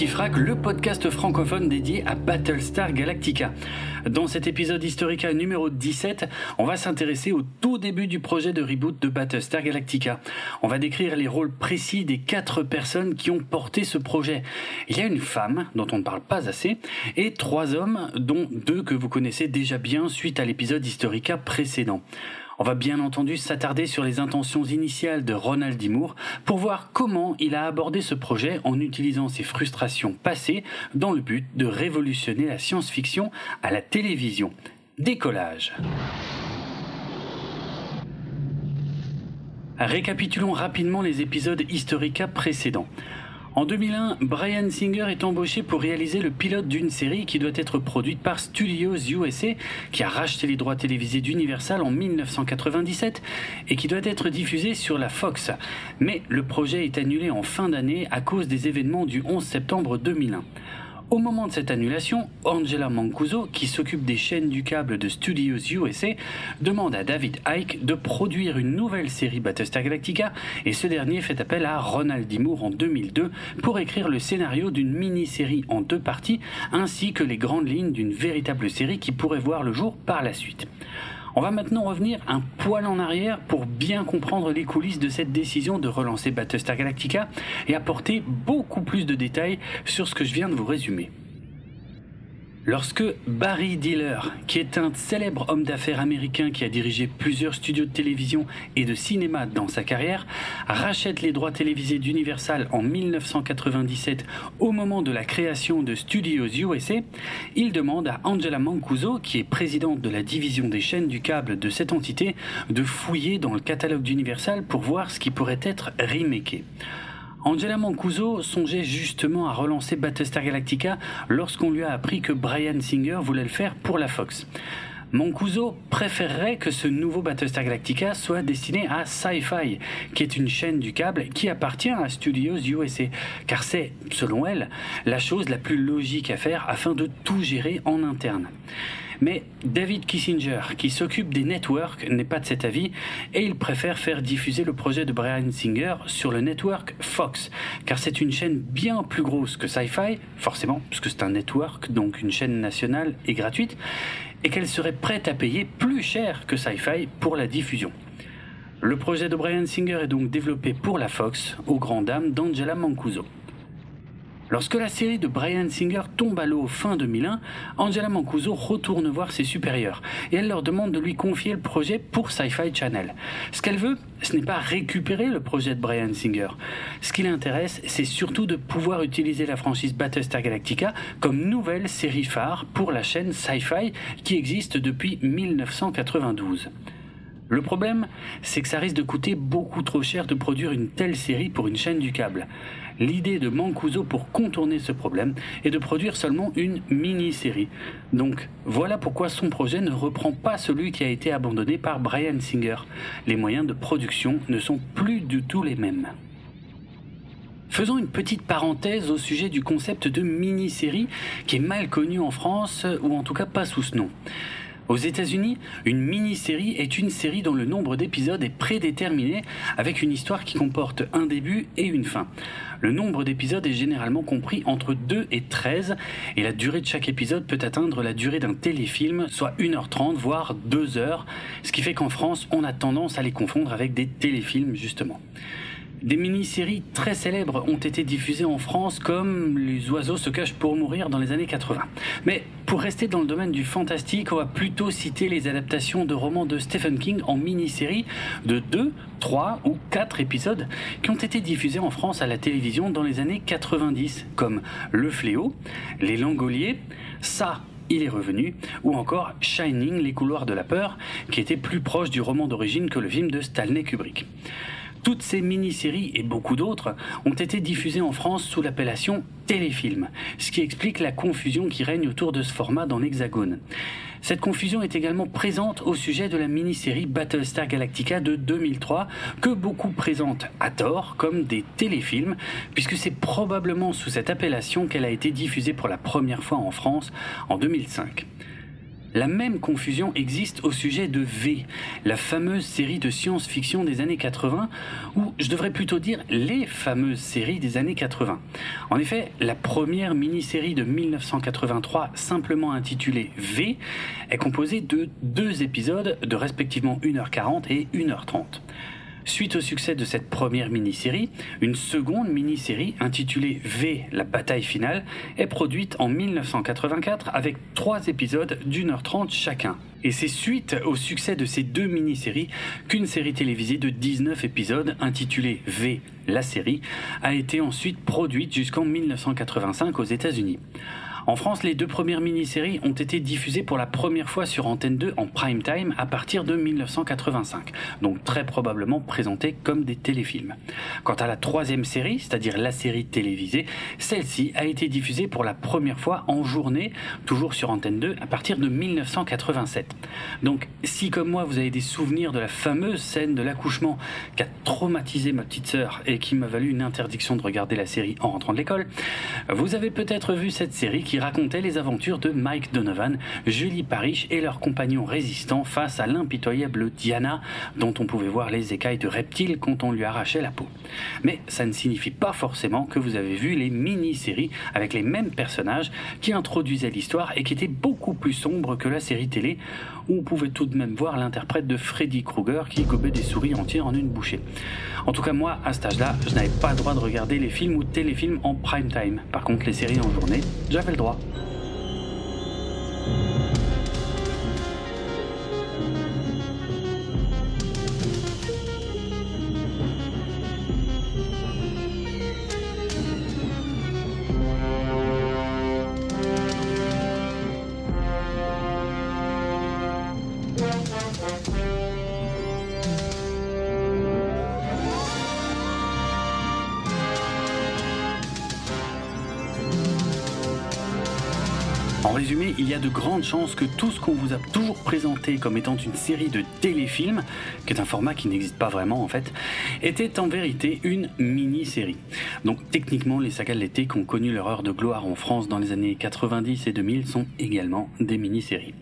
Le podcast francophone dédié à Battlestar Galactica. Dans cet épisode Historica numéro 17, on va s'intéresser au tout début du projet de reboot de Battlestar Galactica. On va décrire les rôles précis des quatre personnes qui ont porté ce projet. Il y a une femme, dont on ne parle pas assez, et trois hommes, dont deux que vous connaissez déjà bien suite à l'épisode Historica précédent. On va bien entendu s'attarder sur les intentions initiales de Ronald D. Moore pour voir comment il a abordé ce projet en utilisant ses frustrations passées dans le but de révolutionner la science-fiction à la télévision. Décollage. Récapitulons rapidement les épisodes Historica précédents. En 2001, Brian Singer est embauché pour réaliser le pilote d'une série qui doit être produite par Studios USA, qui a racheté les droits télévisés d'Universal en 1997 et qui doit être diffusée sur la Fox. Mais le projet est annulé en fin d'année à cause des événements du 11 septembre 2001. Au moment de cette annulation, Angela Mancuso, qui s'occupe des chaînes du câble de Studios USA, demande à David Icke de produire une nouvelle série Battlestar Galactica et ce dernier fait appel à Ronald D. Moore en 2002 pour écrire le scénario d'une mini-série en deux parties ainsi que les grandes lignes d'une véritable série qui pourrait voir le jour par la suite. On va maintenant revenir un poil en arrière pour bien comprendre les coulisses de cette décision de relancer Battlestar Galactica et apporter beaucoup plus de détails sur ce que je viens de vous résumer. Lorsque Barry Diller, qui est un célèbre homme d'affaires américain qui a dirigé plusieurs studios de télévision et de cinéma dans sa carrière, rachète les droits télévisés d'Universal en 1997 au moment de la création de Studios USA, il demande à Angela Mancuso, qui est présidente de la division des chaînes du câble de cette entité, de fouiller dans le catalogue d'Universal pour voir ce qui pourrait être remaké. Angela Mancuso songeait justement à relancer Battlestar Galactica lorsqu'on lui a appris que Brian Singer voulait le faire pour la Fox. Mancuso préférerait que ce nouveau Battlestar Galactica soit destiné à Sci-Fi, qui est une chaîne du câble qui appartient à Studios USA, car c'est, selon elle, la chose la plus logique à faire afin de tout gérer en interne. Mais David Kissinger, qui s'occupe des networks, n'est pas de cet avis et il préfère faire diffuser le projet de Brian Singer sur le network Fox, car c'est une chaîne bien plus grosse que Sci-Fi, forcément, puisque c'est un network, donc une chaîne nationale et gratuite, et qu'elle serait prête à payer plus cher que Sci-Fi pour la diffusion. Le projet de Brian Singer est donc développé pour la Fox, aux grandes dames d'Angela Mancuso. Lorsque la série de Brian Singer tombe à l'eau fin 2001, Angela Mancuso retourne voir ses supérieurs et elle leur demande de lui confier le projet pour Sci-Fi Channel. Ce qu'elle veut, ce n'est pas récupérer le projet de Brian Singer. Ce qui l'intéresse, c'est surtout de pouvoir utiliser la franchise Battlestar Galactica comme nouvelle série phare pour la chaîne Sci-Fi qui existe depuis 1992. Le problème, c'est que ça risque de coûter beaucoup trop cher de produire une telle série pour une chaîne du câble. L'idée de Mancuso pour contourner ce problème est de produire seulement une mini-série. Donc voilà pourquoi son projet ne reprend pas celui qui a été abandonné par Brian Singer. Les moyens de production ne sont plus du tout les mêmes. Faisons une petite parenthèse au sujet du concept de mini-série qui est mal connu en France ou en tout cas pas sous ce nom. Aux États-Unis, une mini-série est une série dont le nombre d'épisodes est prédéterminé avec une histoire qui comporte un début et une fin. Le nombre d'épisodes est généralement compris entre 2 et 13 et la durée de chaque épisode peut atteindre la durée d'un téléfilm, soit 1h30 voire 2 h ce qui fait qu'en France, on a tendance à les confondre avec des téléfilms justement. Des mini-séries très célèbres ont été diffusées en France comme Les oiseaux se cachent pour mourir dans les années 80. Mais pour rester dans le domaine du fantastique, on va plutôt citer les adaptations de romans de Stephen King en mini-séries de 2, 3 ou 4 épisodes qui ont été diffusés en France à la télévision dans les années 90 comme Le Fléau, Les Langoliers, Ça il est revenu, ou encore Shining, les couloirs de la peur, qui était plus proche du roman d'origine que le film de Stanley Kubrick. Toutes ces mini-séries et beaucoup d'autres ont été diffusées en France sous l'appellation téléfilm, ce qui explique la confusion qui règne autour de ce format dans l'Hexagone. Cette confusion est également présente au sujet de la mini-série Battlestar Galactica de 2003, que beaucoup présentent à tort comme des téléfilms, puisque c'est probablement sous cette appellation qu'elle a été diffusée pour la première fois en France en 2005. La même confusion existe au sujet de V, la fameuse série de science-fiction des années 80, ou je devrais plutôt dire les fameuses séries des années 80. En effet, la première mini-série de 1983, simplement intitulée V, est composée de deux épisodes de respectivement 1h40 et 1h30. Suite au succès de cette première mini-série, une seconde mini-série intitulée V, la bataille finale, est produite en 1984 avec trois épisodes d'une heure trente chacun. Et c'est suite au succès de ces deux mini-séries qu'une série télévisée de 19 épisodes intitulée V, la série, a été ensuite produite jusqu'en 1985 aux États-Unis. En France, les deux premières mini-séries ont été diffusées pour la première fois sur Antenne 2 en prime time à partir de 1985, donc très probablement présentées comme des téléfilms. Quant à la troisième série, c'est-à-dire la série télévisée, celle-ci a été diffusée pour la première fois en journée, toujours sur Antenne 2, à partir de 1987. Donc, si comme moi vous avez des souvenirs de la fameuse scène de l'accouchement qui a traumatisé ma petite sœur et qui m'a valu une interdiction de regarder la série en rentrant de l'école, vous avez peut-être vu cette série qui racontait les aventures de Mike Donovan, Julie Parrish et leurs compagnons résistants face à l'impitoyable Diana, dont on pouvait voir les écailles de reptiles quand on lui arrachait la peau. Mais ça ne signifie pas forcément que vous avez vu les mini-séries avec les mêmes personnages qui introduisaient l'histoire et qui étaient beaucoup plus sombres que la série télé, où on pouvait tout de même voir l'interprète de Freddy Krueger qui gobait des souris entières en une bouchée. En tout cas, moi, à cet âge-là, je n'avais pas le droit de regarder les films ou téléfilms en prime time. Par contre, les séries en journée, j'avais le droit. De grandes chances que tout ce qu'on vous a toujours présenté comme étant une série de téléfilms, qui est un format qui n'existe pas vraiment en fait, était en vérité une mini-série. Donc techniquement, les sagas de l'été qui ont connu leur heure de gloire en France dans les années 90 et 2000 sont également des mini-séries.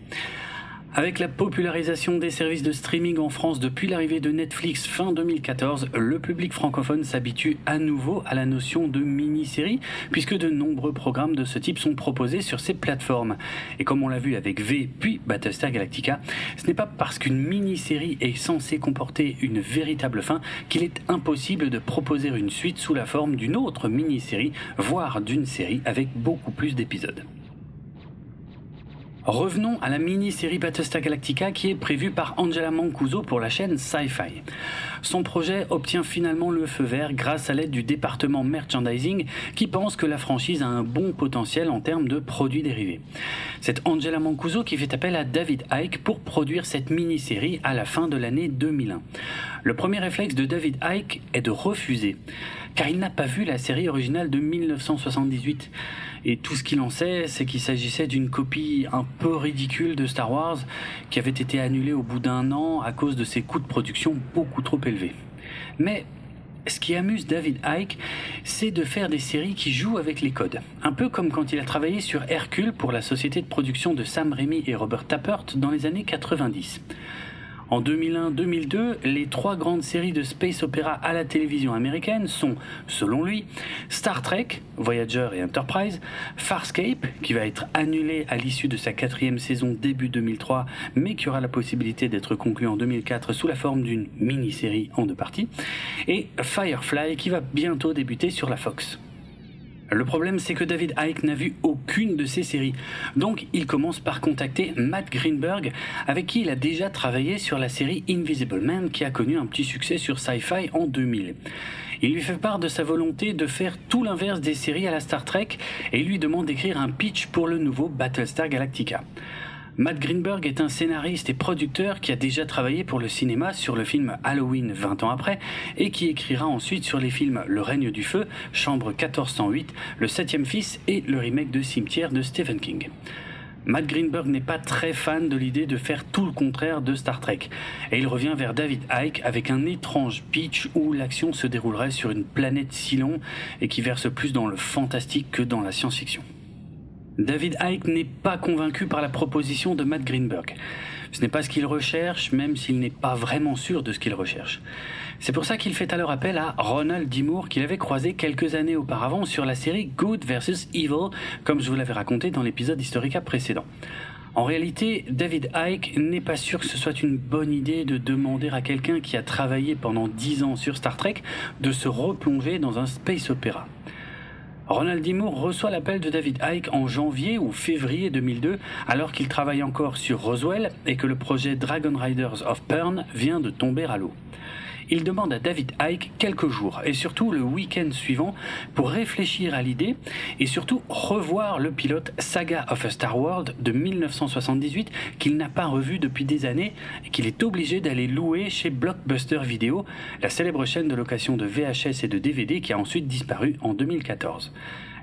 Avec la popularisation des services de streaming en France depuis l'arrivée de Netflix fin 2014, le public francophone s'habitue à nouveau à la notion de mini-série, puisque de nombreux programmes de ce type sont proposés sur ces plateformes. Et comme on l'a vu avec V puis Battlestar Galactica, ce n'est pas parce qu'une mini-série est censée comporter une véritable fin qu'il est impossible de proposer une suite sous la forme d'une autre mini-série, voire d'une série avec beaucoup plus d'épisodes. Revenons à la mini-série Battlestar Galactica qui est prévue par Angela Mancuso pour la chaîne Sci-Fi. Son projet obtient finalement le feu vert grâce à l'aide du département merchandising qui pense que la franchise a un bon potentiel en termes de produits dérivés. C'est Angela Mancuso qui fait appel à David Icke pour produire cette mini-série à la fin de l'année 2001. Le premier réflexe de David Icke est de refuser car il n'a pas vu la série originale de 1978. Et tout ce qu'il en sait, c'est qu'il s'agissait d'une copie un peu ridicule de Star Wars qui avait été annulée au bout d'un an à cause de ses coûts de production beaucoup trop élevés. Mais ce qui amuse David Icke, c'est de faire des séries qui jouent avec les codes. Un peu comme quand il a travaillé sur Hercule pour la société de production de Sam Raimi et Robert Tappert dans les années 90. En 2001-2002, les trois grandes séries de space opéra à la télévision américaine sont, selon lui, Star Trek, Voyager et Enterprise, Farscape, qui va être annulé à l'issue de sa quatrième saison début 2003, mais qui aura la possibilité d'être conclu en 2004 sous la forme d'une mini-série en deux parties, et Firefly, qui va bientôt débuter sur la Fox. Le problème, c'est que David Icke n'a vu aucune de ces séries. Donc, il commence par contacter Matt Greenberg, avec qui il a déjà travaillé sur la série Invisible Man, qui a connu un petit succès sur Sci-Fi en 2000. Il lui fait part de sa volonté de faire tout l'inverse des séries à la Star Trek et lui demande d'écrire un pitch pour le nouveau Battlestar Galactica. Matt Greenberg est un scénariste et producteur qui a déjà travaillé pour le cinéma sur le film Halloween 20 ans après et qui écrira ensuite sur les films Le règne du feu, Chambre 1408, Le septième fils et le remake de Cimetière de Stephen King. Matt Greenberg n'est pas très fan de l'idée de faire tout le contraire de Star Trek, et il revient vers David Icke avec un étrange pitch où l'action se déroulerait sur une planète si long et qui verse plus dans le fantastique que dans la science-fiction. David Icke n'est pas convaincu par la proposition de Matt Greenberg. Ce n'est pas ce qu'il recherche, même s'il n'est pas vraiment sûr de ce qu'il recherche. C'est pour ça qu'il fait alors appel à Ronald D. Moore qu'il avait croisé quelques années auparavant sur la série Good vs Evil, comme je vous l'avais raconté dans l'épisode Historica précédent. En réalité, David Icke n'est pas sûr que ce soit une bonne idée de demander à quelqu'un qui a travaillé pendant 10 ans sur Star Trek de se replonger dans un space opéra. Ronald D. Moore reçoit l'appel de David Icke en janvier ou février 2002, alors qu'il travaille encore sur Roswell et que le projet Dragon Riders of Pern vient de tomber à l'eau il demande à David Icke quelques jours et surtout le week-end suivant pour réfléchir à l'idée et surtout revoir le pilote Saga of a Star World de 1978 qu'il n'a pas revu depuis des années et qu'il est obligé d'aller louer chez Blockbuster Video, la célèbre chaîne de location de VHS et de DVD qui a ensuite disparu en 2014.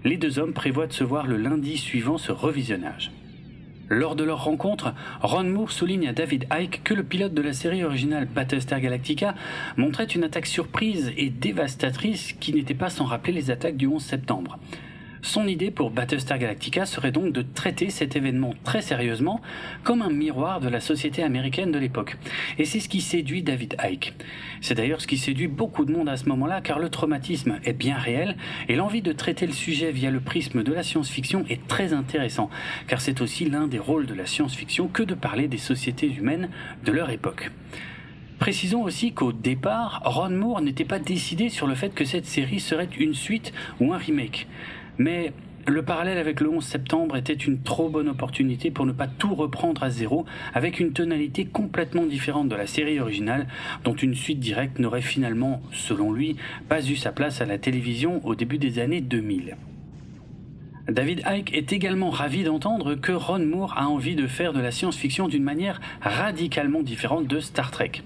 Les deux hommes prévoient de se voir le lundi suivant ce revisionnage. Lors de leur rencontre, Ron Moore souligne à David Icke que le pilote de la série originale Battlestar Galactica montrait une attaque surprise et dévastatrice qui n'était pas sans rappeler les attaques du 11 septembre. Son idée pour Battlestar Galactica serait donc de traiter cet événement très sérieusement comme un miroir de la société américaine de l'époque. Et c'est ce qui séduit David Icke. C'est d'ailleurs ce qui séduit beaucoup de monde à ce moment-là car le traumatisme est bien réel et l'envie de traiter le sujet via le prisme de la science-fiction est très intéressant car c'est aussi l'un des rôles de la science-fiction que de parler des sociétés humaines de leur époque. Précisons aussi qu'au départ, Ron Moore n'était pas décidé sur le fait que cette série serait une suite ou un remake. Mais le parallèle avec le 11 septembre était une trop bonne opportunité pour ne pas tout reprendre à zéro avec une tonalité complètement différente de la série originale dont une suite directe n'aurait finalement, selon lui, pas eu sa place à la télévision au début des années 2000. David Icke est également ravi d'entendre que Ron Moore a envie de faire de la science-fiction d'une manière radicalement différente de Star Trek.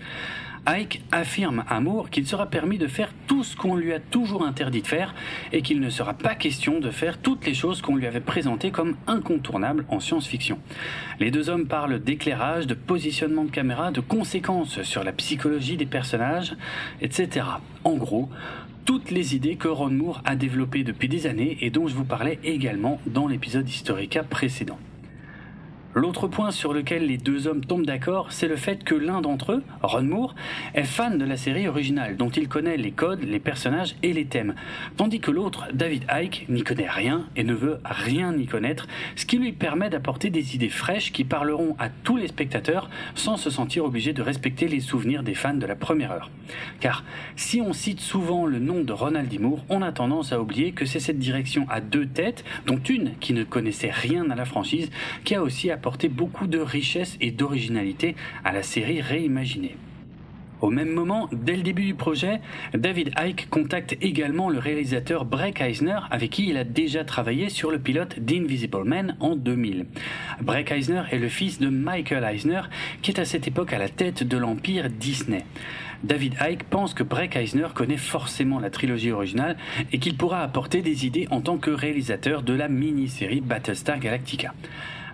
Ike affirme à Moore qu'il sera permis de faire tout ce qu'on lui a toujours interdit de faire et qu'il ne sera pas question de faire toutes les choses qu'on lui avait présentées comme incontournables en science-fiction. Les deux hommes parlent d'éclairage, de positionnement de caméra, de conséquences sur la psychologie des personnages, etc. En gros, toutes les idées que Ron Moore a développées depuis des années et dont je vous parlais également dans l'épisode Historica précédent. L'autre point sur lequel les deux hommes tombent d'accord, c'est le fait que l'un d'entre eux, Ron Moore, est fan de la série originale, dont il connaît les codes, les personnages et les thèmes, tandis que l'autre, David Icke, n'y connaît rien et ne veut rien y connaître, ce qui lui permet d'apporter des idées fraîches qui parleront à tous les spectateurs sans se sentir obligé de respecter les souvenirs des fans de la première heure. Car si on cite souvent le nom de Ronald D. Moore, on a tendance à oublier que c'est cette direction à deux têtes, dont une qui ne connaissait rien à la franchise, qui a aussi apporté beaucoup de richesse et d'originalité à la série réimaginée. Au même moment, dès le début du projet, David Icke contacte également le réalisateur Breck Eisner avec qui il a déjà travaillé sur le pilote d'Invisible Man en 2000. Breck Eisner est le fils de Michael Eisner qui est à cette époque à la tête de l'empire Disney. David Icke pense que Breck Eisner connaît forcément la trilogie originale et qu'il pourra apporter des idées en tant que réalisateur de la mini-série Battlestar Galactica.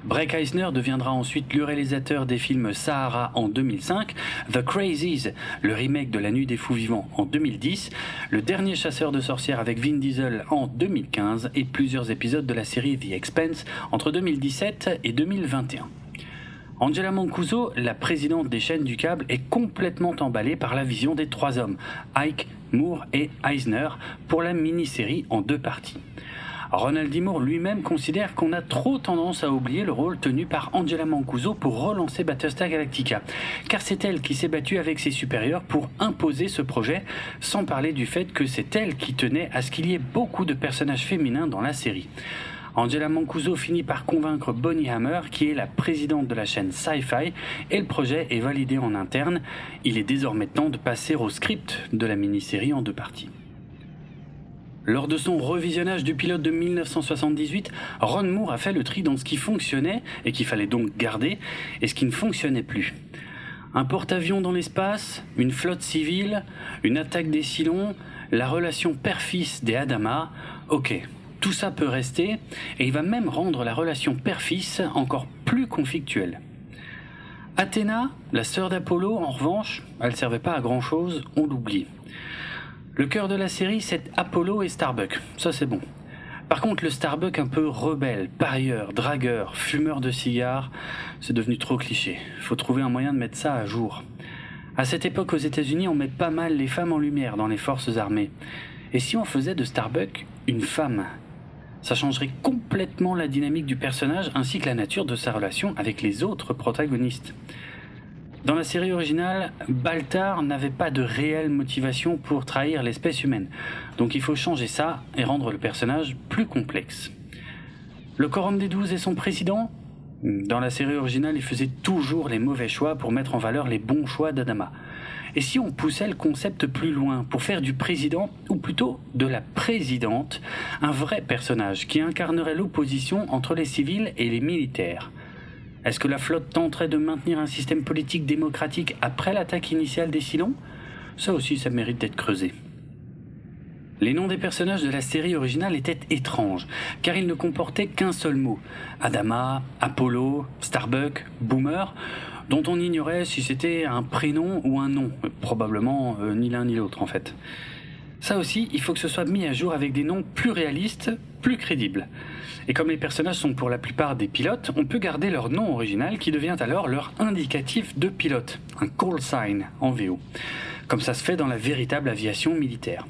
Breck Eisner deviendra ensuite le réalisateur des films Sahara en 2005, The Crazies, le remake de La Nuit des Fous Vivants en 2010, Le Dernier Chasseur de Sorcières avec Vin Diesel en 2015 et plusieurs épisodes de la série The Expense entre 2017 et 2021. Angela Mancuso, la présidente des chaînes du câble, est complètement emballée par la vision des trois hommes, Ike, Moore et Eisner, pour la mini-série en deux parties. Ronald D. Moore lui-même considère qu'on a trop tendance à oublier le rôle tenu par Angela Mancuso pour relancer Battlestar Galactica, car c'est elle qui s'est battue avec ses supérieurs pour imposer ce projet, sans parler du fait que c'est elle qui tenait à ce qu'il y ait beaucoup de personnages féminins dans la série. Angela Mancuso finit par convaincre Bonnie Hammer, qui est la présidente de la chaîne Sci-Fi, et le projet est validé en interne. Il est désormais temps de passer au script de la mini-série en deux parties. Lors de son revisionnage du pilote de 1978, Ron Moore a fait le tri dans ce qui fonctionnait et qu'il fallait donc garder et ce qui ne fonctionnait plus. Un porte-avions dans l'espace, une flotte civile, une attaque des Cylons, la relation père-fils des Adama, ok, tout ça peut rester et il va même rendre la relation père-fils encore plus conflictuelle. Athéna, la sœur d'Apollo, en revanche, elle servait pas à grand chose, on l'oublie. Le cœur de la série, c'est Apollo et Starbuck. Ça, c'est bon. Par contre, le Starbuck un peu rebelle, parieur, dragueur, fumeur de cigares, c'est devenu trop cliché. Faut trouver un moyen de mettre ça à jour. À cette époque aux États-Unis, on met pas mal les femmes en lumière dans les forces armées. Et si on faisait de Starbuck une femme? Ça changerait complètement la dynamique du personnage ainsi que la nature de sa relation avec les autres protagonistes. Dans la série originale, Baltar n'avait pas de réelle motivation pour trahir l'espèce humaine, donc il faut changer ça et rendre le personnage plus complexe. Le Quorum des Douze et son président Dans la série originale, il faisait toujours les mauvais choix pour mettre en valeur les bons choix d'Adama. Et si on poussait le concept plus loin pour faire du président, ou plutôt de la présidente, un vrai personnage qui incarnerait l'opposition entre les civils et les militaires est-ce que la flotte tenterait de maintenir un système politique démocratique après l'attaque initiale des Silons? Ça aussi, ça mérite d'être creusé. Les noms des personnages de la série originale étaient étranges, car ils ne comportaient qu'un seul mot. Adama, Apollo, Starbuck, Boomer, dont on ignorait si c'était un prénom ou un nom. Probablement euh, ni l'un ni l'autre en fait. Ça aussi, il faut que ce soit mis à jour avec des noms plus réalistes, plus crédibles. Et comme les personnages sont pour la plupart des pilotes, on peut garder leur nom original qui devient alors leur indicatif de pilote, un call sign en VO, comme ça se fait dans la véritable aviation militaire.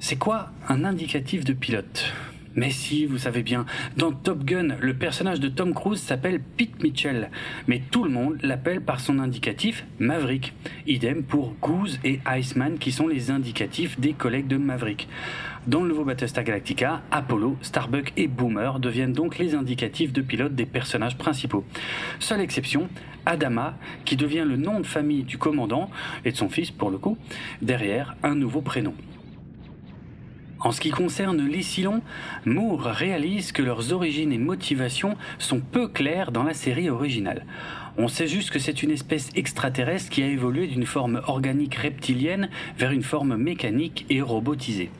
C'est quoi un indicatif de pilote? Mais si, vous savez bien, dans Top Gun, le personnage de Tom Cruise s'appelle Pete Mitchell, mais tout le monde l'appelle par son indicatif Maverick. Idem pour Goose et Iceman qui sont les indicatifs des collègues de Maverick. Dans le nouveau Battlestar Galactica, Apollo, Starbuck et Boomer deviennent donc les indicatifs de pilote des personnages principaux. Seule exception, Adama, qui devient le nom de famille du commandant, et de son fils pour le coup, derrière un nouveau prénom. En ce qui concerne les Silons, Moore réalise que leurs origines et motivations sont peu claires dans la série originale. On sait juste que c'est une espèce extraterrestre qui a évolué d'une forme organique reptilienne vers une forme mécanique et robotisée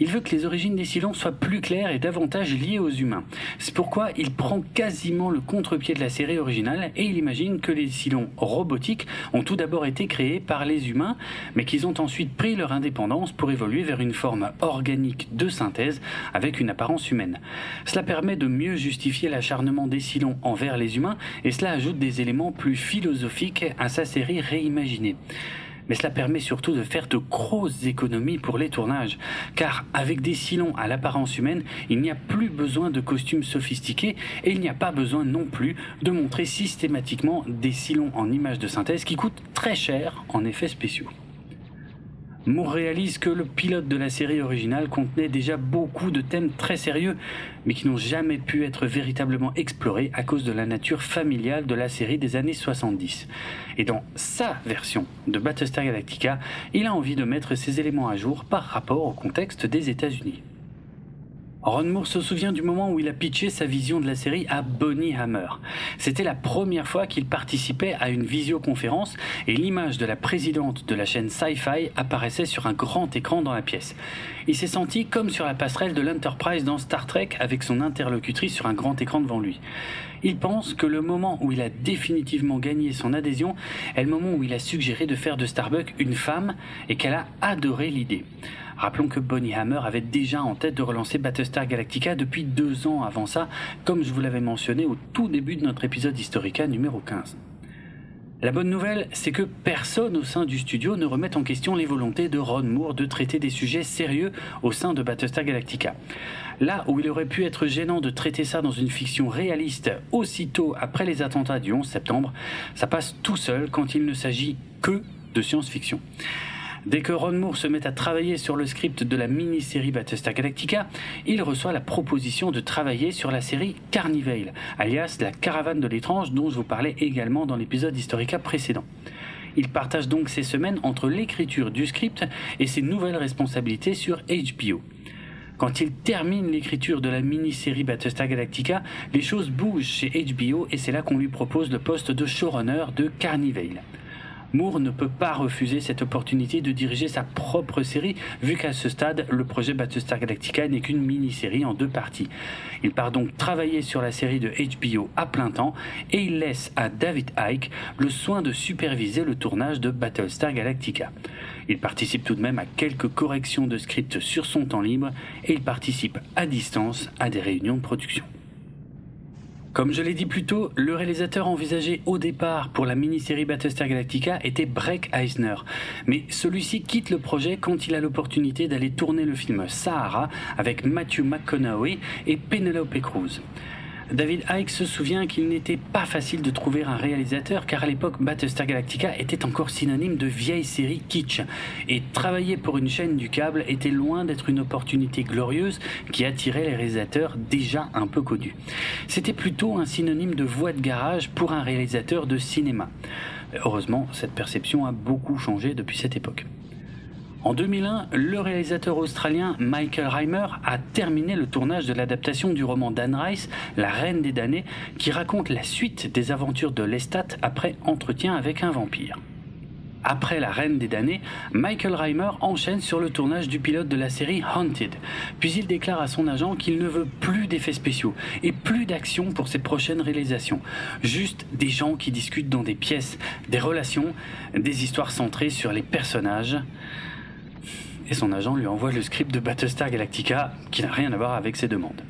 il veut que les origines des Silons soient plus claires et davantage liées aux humains. C'est pourquoi il prend quasiment le contre-pied de la série originale et il imagine que les Silons robotiques ont tout d'abord été créés par les humains, mais qu'ils ont ensuite pris leur indépendance pour évoluer vers une forme organique de synthèse avec une apparence humaine. Cela permet de mieux justifier l'acharnement des Silons envers les humains et cela ajoute des éléments plus philosophiques à sa série réimaginée mais cela permet surtout de faire de grosses économies pour les tournages, car avec des silons à l'apparence humaine, il n'y a plus besoin de costumes sophistiqués et il n'y a pas besoin non plus de montrer systématiquement des silons en images de synthèse qui coûtent très cher en effets spéciaux. Moore réalise que le pilote de la série originale contenait déjà beaucoup de thèmes très sérieux, mais qui n'ont jamais pu être véritablement explorés à cause de la nature familiale de la série des années 70. Et dans sa version de Battlestar Galactica, il a envie de mettre ces éléments à jour par rapport au contexte des États-Unis. Ron Moore se souvient du moment où il a pitché sa vision de la série à Bonnie Hammer. C'était la première fois qu'il participait à une visioconférence et l'image de la présidente de la chaîne Sci-Fi apparaissait sur un grand écran dans la pièce. Il s'est senti comme sur la passerelle de l'Enterprise dans Star Trek avec son interlocutrice sur un grand écran devant lui. Il pense que le moment où il a définitivement gagné son adhésion est le moment où il a suggéré de faire de Starbuck une femme et qu'elle a adoré l'idée. Rappelons que Bonnie Hammer avait déjà en tête de relancer Battlestar Galactica depuis deux ans avant ça, comme je vous l'avais mentionné au tout début de notre épisode Historica numéro 15. La bonne nouvelle, c'est que personne au sein du studio ne remet en question les volontés de Ron Moore de traiter des sujets sérieux au sein de Battlestar Galactica. Là où il aurait pu être gênant de traiter ça dans une fiction réaliste aussitôt après les attentats du 11 septembre, ça passe tout seul quand il ne s'agit que de science-fiction. Dès que Ron Moore se met à travailler sur le script de la mini-série Battlestar Galactica, il reçoit la proposition de travailler sur la série Carnivale, alias la caravane de l'étrange dont je vous parlais également dans l'épisode Historica précédent. Il partage donc ses semaines entre l'écriture du script et ses nouvelles responsabilités sur HBO. Quand il termine l'écriture de la mini-série Battlestar Galactica, les choses bougent chez HBO et c'est là qu'on lui propose le poste de showrunner de Carnivale. Moore ne peut pas refuser cette opportunité de diriger sa propre série, vu qu'à ce stade, le projet Battlestar Galactica n'est qu'une mini-série en deux parties. Il part donc travailler sur la série de HBO à plein temps et il laisse à David Icke le soin de superviser le tournage de Battlestar Galactica. Il participe tout de même à quelques corrections de script sur son temps libre et il participe à distance à des réunions de production. Comme je l'ai dit plus tôt, le réalisateur envisagé au départ pour la mini-série Battlestar Galactica était Breck Eisner. Mais celui-ci quitte le projet quand il a l'opportunité d'aller tourner le film Sahara avec Matthew McConaughey et Penelope Cruz. David Icke se souvient qu'il n'était pas facile de trouver un réalisateur car à l'époque Battlestar Galactica était encore synonyme de vieille série kitsch et travailler pour une chaîne du câble était loin d'être une opportunité glorieuse qui attirait les réalisateurs déjà un peu connus. C'était plutôt un synonyme de voie de garage pour un réalisateur de cinéma. Heureusement, cette perception a beaucoup changé depuis cette époque. En 2001, le réalisateur australien Michael Reimer a terminé le tournage de l'adaptation du roman d'Anne Rice, La Reine des damnés, qui raconte la suite des aventures de Lestat après entretien avec un vampire. Après La Reine des damnés, Michael Reimer enchaîne sur le tournage du pilote de la série Haunted. Puis il déclare à son agent qu'il ne veut plus d'effets spéciaux et plus d'action pour ses prochaines réalisations. Juste des gens qui discutent dans des pièces, des relations, des histoires centrées sur les personnages et son agent lui envoie le script de Battlestar Galactica qui n'a rien à voir avec ses demandes.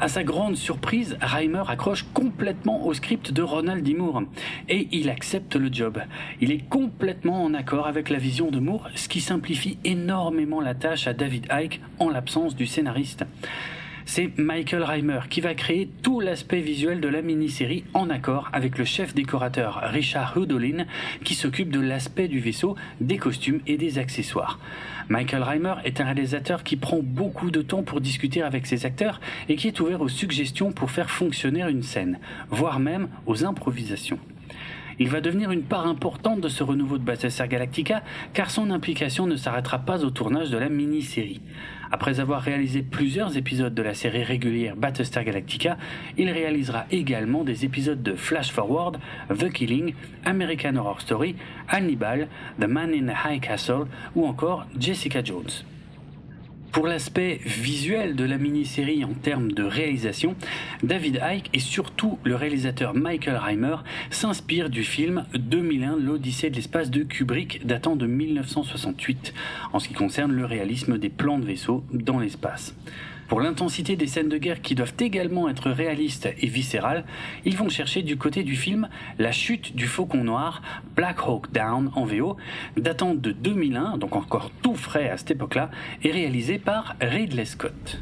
À sa grande surprise, Reimer accroche complètement au script de Ronald D. Moore et il accepte le job. Il est complètement en accord avec la vision de Moore, ce qui simplifie énormément la tâche à David Icke en l'absence du scénariste c'est Michael Reimer qui va créer tout l'aspect visuel de la mini-série en accord avec le chef décorateur Richard Houdolin qui s'occupe de l'aspect du vaisseau, des costumes et des accessoires. Michael Reimer est un réalisateur qui prend beaucoup de temps pour discuter avec ses acteurs et qui est ouvert aux suggestions pour faire fonctionner une scène, voire même aux improvisations. Il va devenir une part importante de ce renouveau de Battlestar Galactica car son implication ne s'arrêtera pas au tournage de la mini-série. Après avoir réalisé plusieurs épisodes de la série régulière Battlestar Galactica, il réalisera également des épisodes de Flash Forward, The Killing, American Horror Story, Hannibal, The Man in the High Castle ou encore Jessica Jones. Pour l'aspect visuel de la mini-série en termes de réalisation, David Icke et surtout le réalisateur Michael Reimer s'inspirent du film 2001 L'Odyssée de l'espace de Kubrick datant de 1968 en ce qui concerne le réalisme des plans de vaisseaux dans l'espace. Pour l'intensité des scènes de guerre qui doivent également être réalistes et viscérales, ils vont chercher du côté du film La chute du faucon noir, Black Hawk Down en VO, datant de 2001, donc encore tout frais à cette époque-là, et réalisé par Ridley Scott.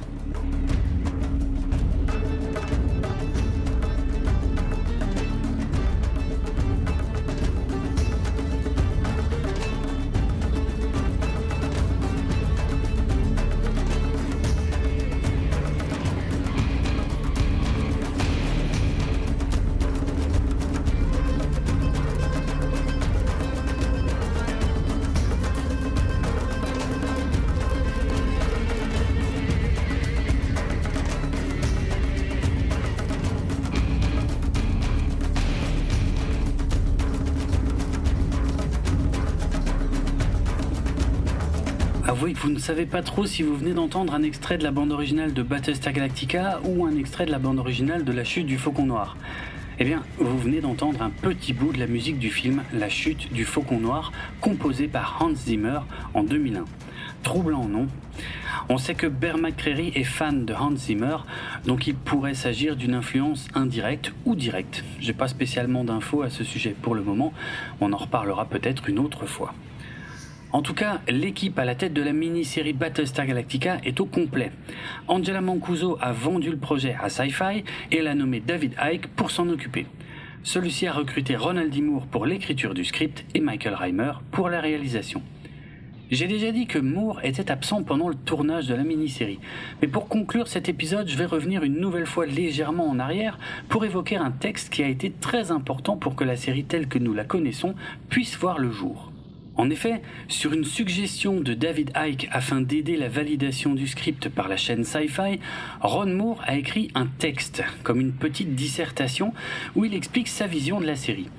Savez pas trop si vous venez d'entendre un extrait de la bande originale de Battlestar Galactica ou un extrait de la bande originale de La Chute du Faucon Noir. Eh bien, vous venez d'entendre un petit bout de la musique du film La Chute du Faucon Noir, composé par Hans Zimmer en 2001. Troublant, non On sait que Bear McCreary est fan de Hans Zimmer, donc il pourrait s'agir d'une influence indirecte ou directe. J'ai pas spécialement d'infos à ce sujet pour le moment, on en reparlera peut-être une autre fois. En tout cas, l'équipe à la tête de la mini-série Battlestar Galactica est au complet. Angela Mancuso a vendu le projet à Sci-Fi et l'a nommé David Icke pour s'en occuper. Celui-ci a recruté Ronald. Moore pour l'écriture du script et Michael Reimer pour la réalisation. J'ai déjà dit que Moore était absent pendant le tournage de la mini-série, mais pour conclure cet épisode, je vais revenir une nouvelle fois légèrement en arrière pour évoquer un texte qui a été très important pour que la série telle que nous la connaissons puisse voir le jour. En effet, sur une suggestion de David Icke afin d'aider la validation du script par la chaîne Sci-Fi, Ron Moore a écrit un texte, comme une petite dissertation, où il explique sa vision de la série.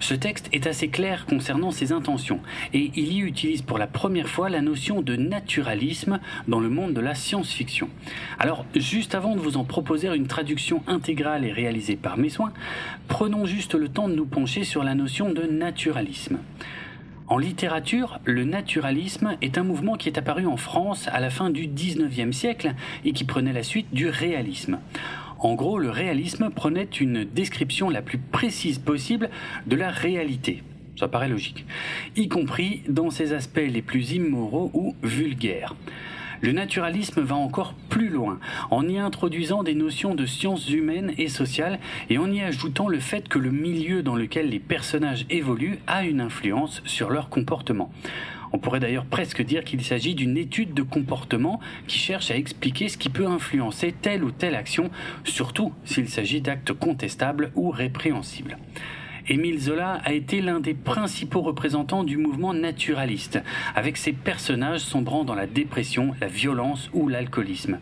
Ce texte est assez clair concernant ses intentions, et il y utilise pour la première fois la notion de naturalisme dans le monde de la science-fiction. Alors, juste avant de vous en proposer une traduction intégrale et réalisée par mes soins, prenons juste le temps de nous pencher sur la notion de naturalisme. En littérature, le naturalisme est un mouvement qui est apparu en France à la fin du 19e siècle et qui prenait la suite du réalisme. En gros, le réalisme prenait une description la plus précise possible de la réalité. Ça paraît logique. Y compris dans ses aspects les plus immoraux ou vulgaires. Le naturalisme va encore plus loin, en y introduisant des notions de sciences humaines et sociales et en y ajoutant le fait que le milieu dans lequel les personnages évoluent a une influence sur leur comportement. On pourrait d'ailleurs presque dire qu'il s'agit d'une étude de comportement qui cherche à expliquer ce qui peut influencer telle ou telle action, surtout s'il s'agit d'actes contestables ou répréhensibles. Émile Zola a été l'un des principaux représentants du mouvement naturaliste, avec ses personnages sombrant dans la dépression, la violence ou l'alcoolisme.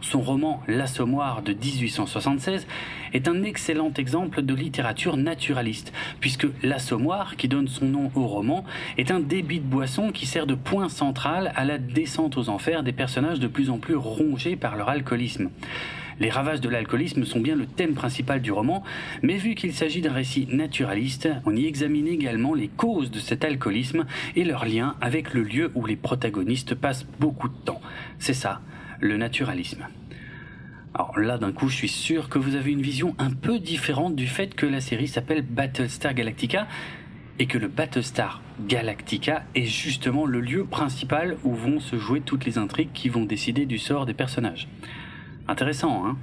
Son roman L'Assommoir de 1876 est un excellent exemple de littérature naturaliste, puisque l'assommoir, qui donne son nom au roman, est un débit de boisson qui sert de point central à la descente aux enfers des personnages de plus en plus rongés par leur alcoolisme. Les ravages de l'alcoolisme sont bien le thème principal du roman, mais vu qu'il s'agit d'un récit naturaliste, on y examine également les causes de cet alcoolisme et leur lien avec le lieu où les protagonistes passent beaucoup de temps. C'est ça, le naturalisme. Alors là, d'un coup, je suis sûr que vous avez une vision un peu différente du fait que la série s'appelle Battlestar Galactica et que le Battlestar Galactica est justement le lieu principal où vont se jouer toutes les intrigues qui vont décider du sort des personnages. Intéressant, hein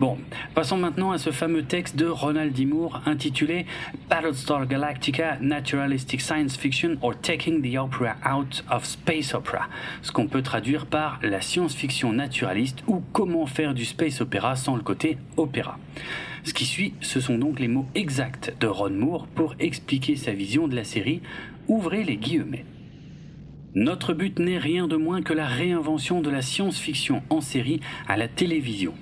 Bon, passons maintenant à ce fameux texte de Ronald D. Moore intitulé Battlestar Galactica Naturalistic Science Fiction or Taking the Opera Out of Space Opera, ce qu'on peut traduire par la science-fiction naturaliste ou comment faire du space opéra sans le côté opéra. Ce qui suit, ce sont donc les mots exacts de Ron Moore pour expliquer sa vision de la série. Ouvrez les guillemets. Notre but n'est rien de moins que la réinvention de la science-fiction en série à la télévision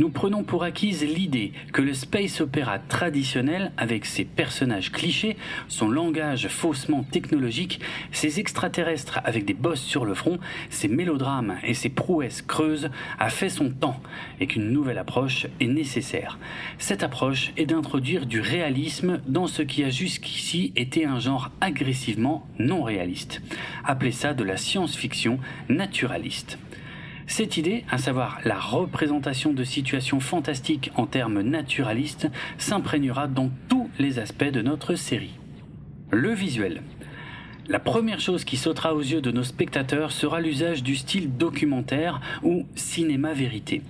nous prenons pour acquise l'idée que le space opéra traditionnel, avec ses personnages clichés, son langage faussement technologique, ses extraterrestres avec des bosses sur le front, ses mélodrames et ses prouesses creuses, a fait son temps et qu'une nouvelle approche est nécessaire. Cette approche est d'introduire du réalisme dans ce qui a jusqu'ici été un genre agressivement non réaliste. Ça de la science-fiction naturaliste. Cette idée, à savoir la représentation de situations fantastiques en termes naturalistes, s'imprégnera dans tous les aspects de notre série. Le visuel. La première chose qui sautera aux yeux de nos spectateurs sera l'usage du style documentaire ou cinéma vérité.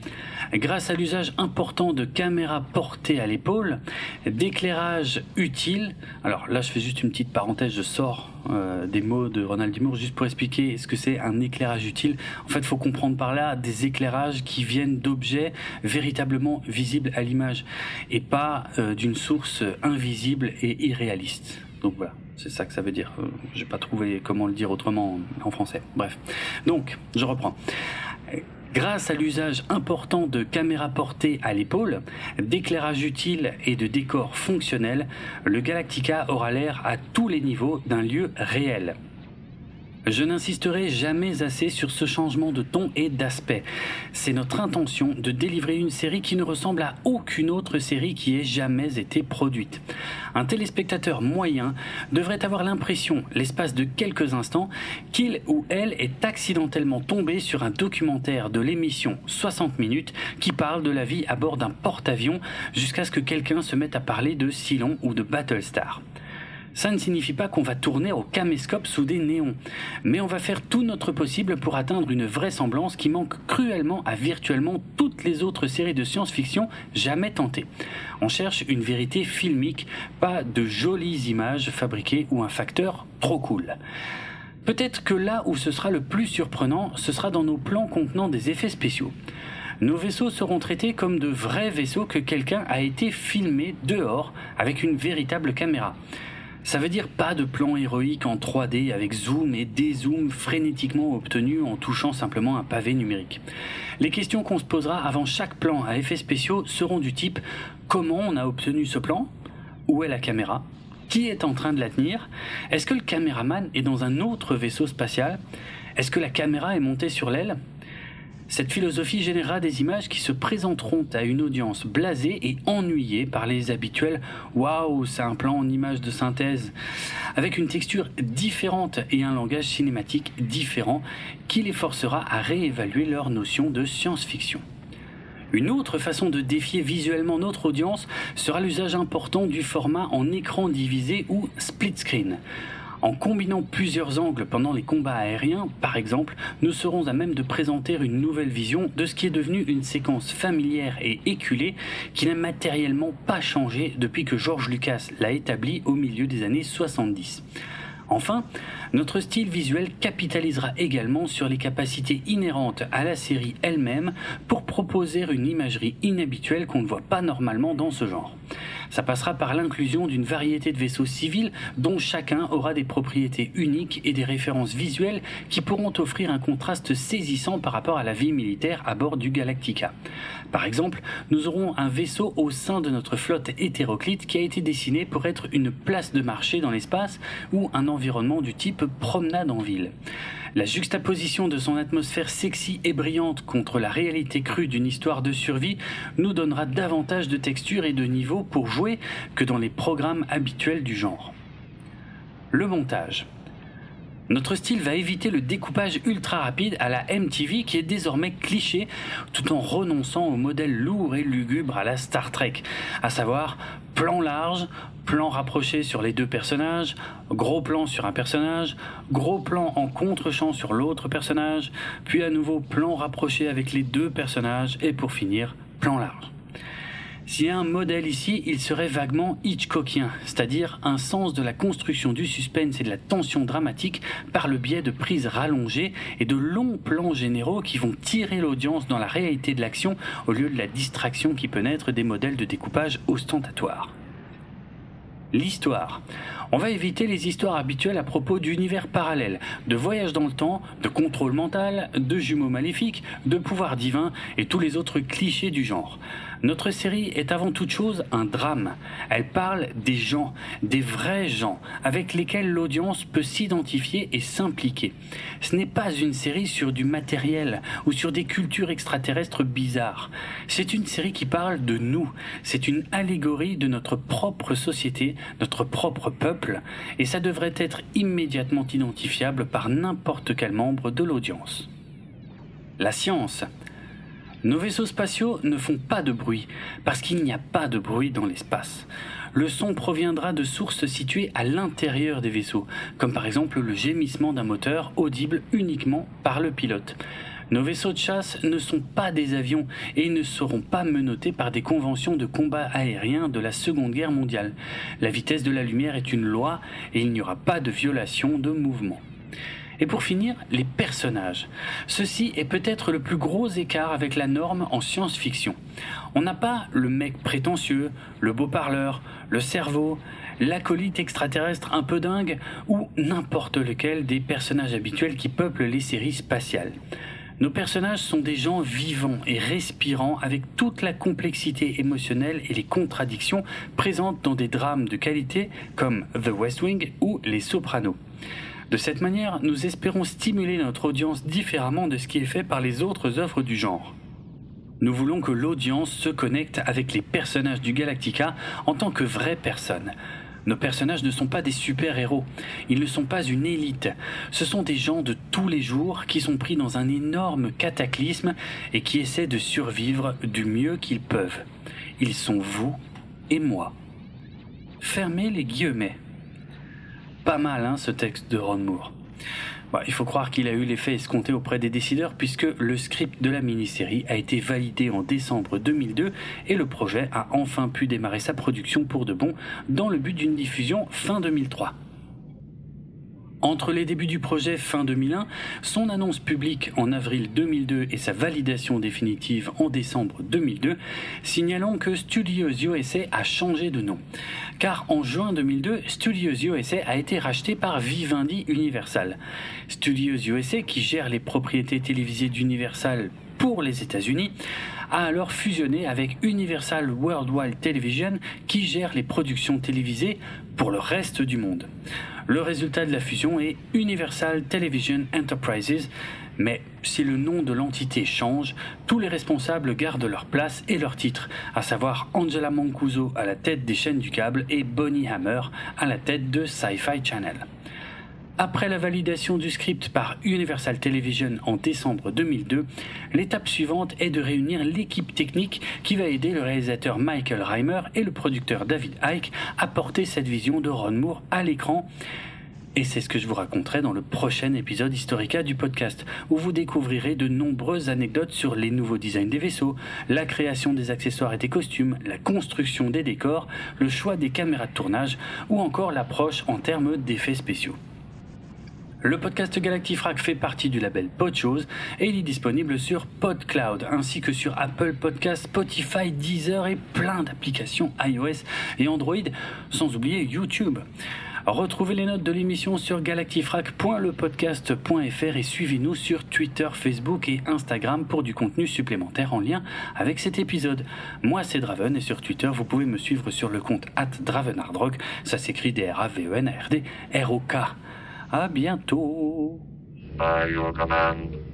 Grâce à l'usage important de caméras portées à l'épaule, d'éclairage utile, alors là je fais juste une petite parenthèse, je sors euh, des mots de Ronald Dimour juste pour expliquer ce que c'est un éclairage utile. En fait, il faut comprendre par là des éclairages qui viennent d'objets véritablement visibles à l'image et pas euh, d'une source invisible et irréaliste. Donc voilà. C'est ça que ça veut dire. Euh, j'ai pas trouvé comment le dire autrement en français. Bref. Donc, je reprends. Grâce à l'usage important de caméras portées à l'épaule, d'éclairage utile et de décors fonctionnels, le Galactica aura l'air à tous les niveaux d'un lieu réel. Je n'insisterai jamais assez sur ce changement de ton et d'aspect. C'est notre intention de délivrer une série qui ne ressemble à aucune autre série qui ait jamais été produite. Un téléspectateur moyen devrait avoir l'impression, l'espace de quelques instants, qu'il ou elle est accidentellement tombé sur un documentaire de l'émission 60 minutes qui parle de la vie à bord d'un porte-avions jusqu'à ce que quelqu'un se mette à parler de Cylon ou de Battlestar. Ça ne signifie pas qu'on va tourner au caméscope sous des néons, mais on va faire tout notre possible pour atteindre une vraisemblance qui manque cruellement à virtuellement toutes les autres séries de science-fiction jamais tentées. On cherche une vérité filmique, pas de jolies images fabriquées ou un facteur trop cool. Peut-être que là où ce sera le plus surprenant, ce sera dans nos plans contenant des effets spéciaux. Nos vaisseaux seront traités comme de vrais vaisseaux que quelqu'un a été filmé dehors avec une véritable caméra. Ça veut dire pas de plan héroïque en 3D avec zoom et dézoom frénétiquement obtenus en touchant simplement un pavé numérique. Les questions qu'on se posera avant chaque plan à effets spéciaux seront du type comment on a obtenu ce plan? Où est la caméra? Qui est en train de la tenir? Est-ce que le caméraman est dans un autre vaisseau spatial? Est-ce que la caméra est montée sur l'aile? Cette philosophie générera des images qui se présenteront à une audience blasée et ennuyée par les habituels Waouh, c'est un plan en image de synthèse, avec une texture différente et un langage cinématique différent qui les forcera à réévaluer leur notion de science-fiction. Une autre façon de défier visuellement notre audience sera l'usage important du format en écran divisé ou split screen. En combinant plusieurs angles pendant les combats aériens, par exemple, nous serons à même de présenter une nouvelle vision de ce qui est devenu une séquence familière et éculée qui n'a matériellement pas changé depuis que George Lucas l'a établi au milieu des années 70. Enfin, notre style visuel capitalisera également sur les capacités inhérentes à la série elle-même pour proposer une imagerie inhabituelle qu'on ne voit pas normalement dans ce genre. Ça passera par l'inclusion d'une variété de vaisseaux civils dont chacun aura des propriétés uniques et des références visuelles qui pourront offrir un contraste saisissant par rapport à la vie militaire à bord du Galactica. Par exemple, nous aurons un vaisseau au sein de notre flotte hétéroclite qui a été dessiné pour être une place de marché dans l'espace ou un environnement du type promenade en ville. La juxtaposition de son atmosphère sexy et brillante contre la réalité crue d'une histoire de survie nous donnera davantage de texture et de niveau pour jouer que dans les programmes habituels du genre. Le montage. Notre style va éviter le découpage ultra rapide à la MTV qui est désormais cliché tout en renonçant au modèle lourd et lugubre à la Star Trek, à savoir plan large, plan rapproché sur les deux personnages, gros plan sur un personnage, gros plan en contre-champ sur l'autre personnage, puis à nouveau plan rapproché avec les deux personnages et pour finir plan large. A un modèle ici, il serait vaguement Hitchcockien, c'est-à-dire un sens de la construction du suspense et de la tension dramatique par le biais de prises rallongées et de longs plans généraux qui vont tirer l'audience dans la réalité de l'action au lieu de la distraction qui peut naître des modèles de découpage ostentatoires. L'histoire. On va éviter les histoires habituelles à propos d'univers parallèles, de voyage dans le temps, de contrôle mental, de jumeaux maléfiques, de pouvoirs divins et tous les autres clichés du genre. Notre série est avant toute chose un drame. Elle parle des gens, des vrais gens, avec lesquels l'audience peut s'identifier et s'impliquer. Ce n'est pas une série sur du matériel ou sur des cultures extraterrestres bizarres. C'est une série qui parle de nous. C'est une allégorie de notre propre société, notre propre peuple, et ça devrait être immédiatement identifiable par n'importe quel membre de l'audience. La science, nos vaisseaux spatiaux ne font pas de bruit, parce qu'il n'y a pas de bruit dans l'espace. Le son proviendra de sources situées à l'intérieur des vaisseaux, comme par exemple le gémissement d'un moteur audible uniquement par le pilote. Nos vaisseaux de chasse ne sont pas des avions et ne seront pas menottés par des conventions de combat aérien de la Seconde Guerre mondiale. La vitesse de la lumière est une loi et il n'y aura pas de violation de mouvement. Et pour finir, les personnages. Ceci est peut-être le plus gros écart avec la norme en science-fiction. On n'a pas le mec prétentieux, le beau parleur, le cerveau, l'acolyte extraterrestre un peu dingue ou n'importe lequel des personnages habituels qui peuplent les séries spatiales. Nos personnages sont des gens vivants et respirants avec toute la complexité émotionnelle et les contradictions présentes dans des drames de qualité comme The West Wing ou Les Sopranos. De cette manière, nous espérons stimuler notre audience différemment de ce qui est fait par les autres œuvres du genre. Nous voulons que l'audience se connecte avec les personnages du Galactica en tant que vraies personnes. Nos personnages ne sont pas des super-héros, ils ne sont pas une élite, ce sont des gens de tous les jours qui sont pris dans un énorme cataclysme et qui essaient de survivre du mieux qu'ils peuvent. Ils sont vous et moi. Fermez les guillemets. Pas mal, hein, ce texte de Ron Moore. Il faut croire qu'il a eu l'effet escompté auprès des décideurs puisque le script de la mini-série a été validé en décembre 2002 et le projet a enfin pu démarrer sa production pour de bon dans le but d'une diffusion fin 2003. Entre les débuts du projet fin 2001, son annonce publique en avril 2002 et sa validation définitive en décembre 2002, signalons que Studios USA a changé de nom. Car en juin 2002, Studios USA a été racheté par Vivendi Universal. Studios USA, qui gère les propriétés télévisées d'Universal pour les États-Unis, a alors fusionné avec Universal Worldwide Television qui gère les productions télévisées pour le reste du monde. Le résultat de la fusion est Universal Television Enterprises, mais si le nom de l'entité change, tous les responsables gardent leur place et leur titre, à savoir Angela Mancuso à la tête des chaînes du câble et Bonnie Hammer à la tête de Sci-Fi Channel. Après la validation du script par Universal Television en décembre 2002, l'étape suivante est de réunir l'équipe technique qui va aider le réalisateur Michael Reimer et le producteur David Icke à porter cette vision de Ron Moore à l'écran. Et c'est ce que je vous raconterai dans le prochain épisode Historica du podcast, où vous découvrirez de nombreuses anecdotes sur les nouveaux designs des vaisseaux, la création des accessoires et des costumes, la construction des décors, le choix des caméras de tournage, ou encore l'approche en termes d'effets spéciaux. Le podcast Galactifrac fait partie du label Podchose et il est disponible sur PodCloud ainsi que sur Apple Podcasts, Spotify, Deezer et plein d'applications iOS et Android, sans oublier YouTube. Retrouvez les notes de l'émission sur galactifrac.lepodcast.fr et suivez-nous sur Twitter, Facebook et Instagram pour du contenu supplémentaire en lien avec cet épisode. Moi c'est Draven et sur Twitter vous pouvez me suivre sur le compte at Dravenardrock, ça s'écrit D-R-A-V-E-N-R-D-R-O-K. À bientôt. By your command.